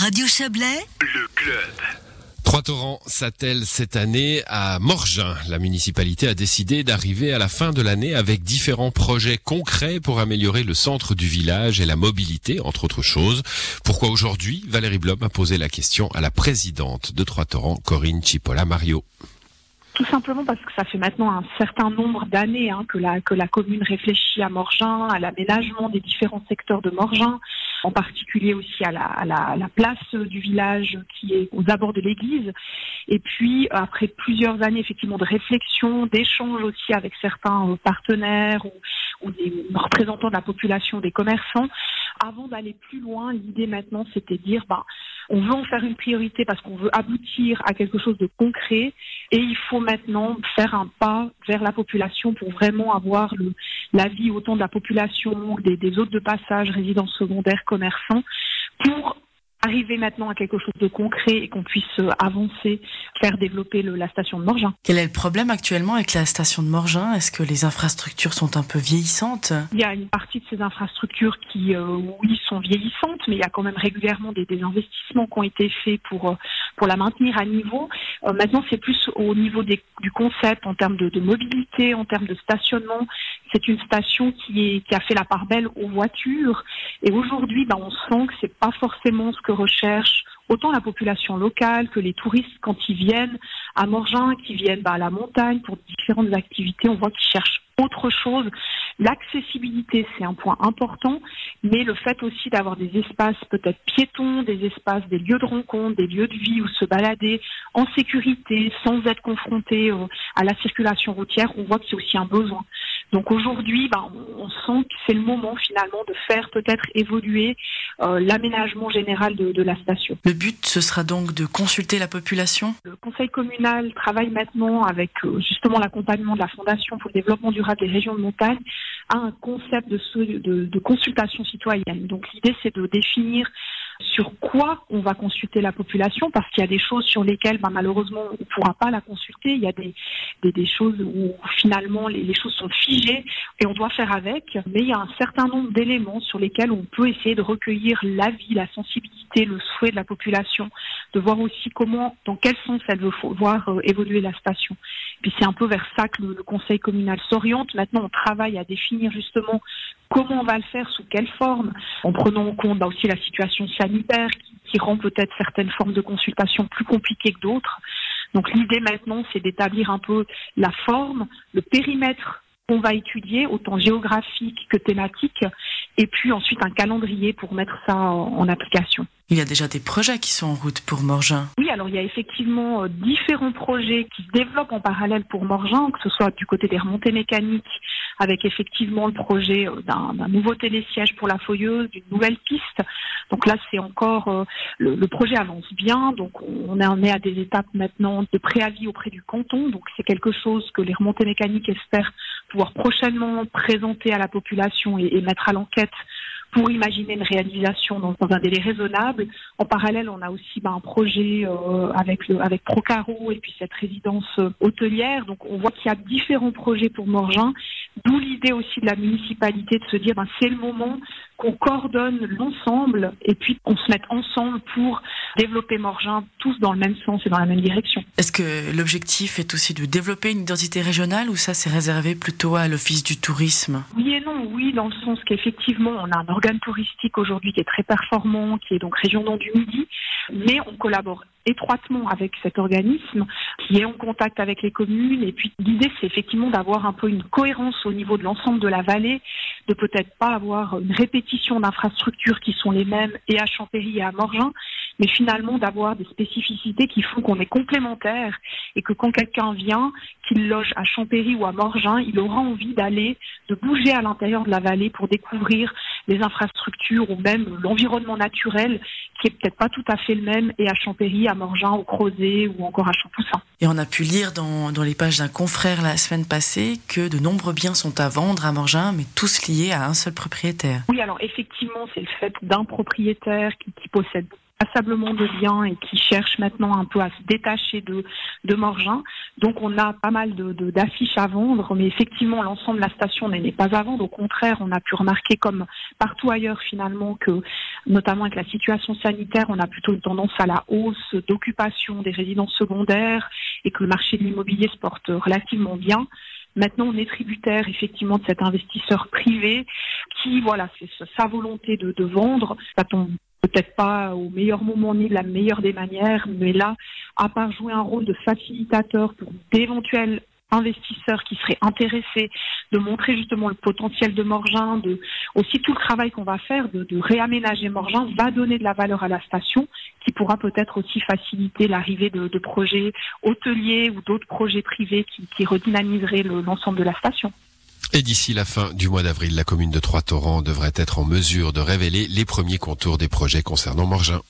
Radio Chablais, le club. Trois torrents s'attellent cette année à Morgin. La municipalité a décidé d'arriver à la fin de l'année avec différents projets concrets pour améliorer le centre du village et la mobilité, entre autres choses. Pourquoi aujourd'hui? Valérie Blom a posé la question à la présidente de Trois torrents, Corinne Chipola Mario. Tout simplement parce que ça fait maintenant un certain nombre d'années hein, que, la, que la commune réfléchit à Morgin, à l'aménagement des différents secteurs de Morgin, en particulier aussi à la, à, la, à la, place du village qui est aux abords de l'église. Et puis, après plusieurs années effectivement de réflexion, d'échange aussi avec certains partenaires ou, ou des représentants de la population, des commerçants, avant d'aller plus loin, l'idée maintenant, c'était de dire, bah, on veut en faire une priorité parce qu'on veut aboutir à quelque chose de concret et il faut maintenant faire un pas vers la population pour vraiment avoir le, l'avis autant de la population, des, des hôtes de passage, résidences secondaires, commerçants, pour arriver maintenant à quelque chose de concret et qu'on puisse euh, avancer, faire développer le, la station de Morgin. Quel est le problème actuellement avec la station de Morgin? Est-ce que les infrastructures sont un peu vieillissantes? Il y a une partie de ces infrastructures qui, euh, oui, sont vieillissantes, mais il y a quand même régulièrement des, des investissements qui ont été faits pour, euh, pour la maintenir à niveau. Euh, maintenant, c'est plus au niveau des, du concept, en termes de, de mobilité, en termes de stationnement. C'est une station qui, a fait la part belle aux voitures. Et aujourd'hui, ben, on sent que c'est pas forcément ce que recherche autant la population locale que les touristes quand ils viennent à Morgin, qui viennent bah, à la montagne pour différentes activités. On voit qu'ils cherchent autre chose. L'accessibilité, c'est un point important, mais le fait aussi d'avoir des espaces peut-être piétons, des espaces, des lieux de rencontre, des lieux de vie où se balader en sécurité, sans être confronté à la circulation routière, on voit que c'est aussi un besoin. Donc aujourd'hui, ben, on sent que c'est le moment finalement de faire peut-être évoluer euh, l'aménagement général de, de, la station. Le but, ce sera donc de consulter la population? Le conseil communal travaille maintenant avec euh, justement l'accompagnement de la Fondation pour le développement durable des régions de montagne à un concept de, de, de consultation citoyenne. Donc l'idée, c'est de définir sur quoi on va consulter la population, parce qu'il y a des choses sur lesquelles ben, malheureusement on ne pourra pas la consulter. Il y a des, choses où finalement les, choses sont figées et on doit faire avec. Mais il y a un certain nombre d'éléments sur lesquels on peut essayer de recueillir l'avis, la sensibilité, le souhait de la population, de voir aussi comment, dans quel sens elle veut voir euh, évoluer la station. Puis c'est un peu vers ça que le, le conseil communal s'oriente. Maintenant, on travaille à définir justement comment on va le faire, sous quelle forme, en prenant en compte bah, aussi la situation sanitaire qui, qui rend peut-être certaines formes de consultation plus compliquées que d'autres. Donc l'idée maintenant, c'est d'établir un peu la forme, le périmètre qu'on va étudier, autant géographique que thématique, et puis ensuite un calendrier pour mettre ça en, en application. Il y a déjà des projets qui sont en route pour Morgin. Oui, alors il y a effectivement euh, différents projets qui se développent en parallèle pour Morgin, que ce soit du côté des remontées mécaniques, avec effectivement le projet euh, d'un nouveau télésiège pour la Foyeuse, d'une nouvelle piste. Donc là, c'est encore euh, le, le, projet avance bien. Donc on en est à des étapes maintenant de préavis auprès du canton. Donc c'est quelque chose que les remontées mécaniques espèrent pouvoir prochainement présenter à la population et, et mettre à l'enquête pour imaginer une réalisation dans, dans, un délai raisonnable. En parallèle, on a aussi ben, un projet euh, avec le avec Procaro et puis cette résidence euh, hôtelière. Donc on voit qu'il y a différents projets pour Morgin, d'où l'idée aussi de la municipalité de se dire ben, c'est le moment qu'on coordonne l'ensemble et puis qu'on se mette ensemble pour développer Morgin tous dans le même sens et dans la même direction. Est-ce que l'objectif est aussi de développer une identité régionale ou ça c'est réservé plutôt à l'office du tourisme? Oui et non, oui dans le sens qu'effectivement on a un organe touristique aujourd'hui qui est très performant, qui est donc région du Midi, mais on collabore étroitement avec cet organisme qui est en contact avec les communes. Et puis l'idée c'est effectivement d'avoir un peu une cohérence au niveau de l'ensemble de la vallée, de peut-être pas avoir une répétition d'infrastructures qui sont les mêmes et à Champéry et à Morgin, mais finalement d'avoir des spécificités qui font qu'on est complémentaires et que quand quelqu'un vient, qu'il loge à Champéry ou à Morgin, il aura envie d'aller, de bouger à l'intérieur de la vallée pour découvrir les infrastructures ou même l'environnement naturel qui est peut-être pas tout à fait le même et à Champéry, à Morgin, au Crozet ou encore à Champoussin. Et on a pu lire dans, dans les pages d'un confrère la semaine passée que de nombreux biens sont à vendre à Morgin, mais tous liés à un seul propriétaire. Oui, alors effectivement, c'est le fait d'un propriétaire qui, qui possède passablement de biens et qui cherchent maintenant un peu à se détacher de, de Morgin. Donc on a pas mal de, d'affiches à vendre, mais effectivement l'ensemble de la station n'est pas à vendre. Au contraire, on a pu remarquer comme partout ailleurs finalement que, notamment avec la situation sanitaire, on a plutôt une tendance à la hausse d'occupation des résidences secondaires et que le marché de l'immobilier se porte relativement bien. Maintenant, on est tributaire effectivement de cet investisseur privé qui, voilà, c'est sa volonté de, de vendre. Peut-être pas au meilleur moment ni de la meilleure des manières, mais là, à part jouer un rôle de facilitateur pour d'éventuels investisseurs qui seraient intéressés de montrer justement le potentiel de Morgin, de aussi tout le travail qu'on va faire de, réaménager Morgin va donner de la valeur à la station qui pourra peut-être aussi faciliter l'arrivée de, projets hôteliers ou d'autres projets privés qui, qui redynamiseraient l'ensemble de la station. Et d'ici la fin du mois d'avril, la commune de Trois-Torrents devrait être en mesure de révéler les premiers contours des projets concernant Morgin.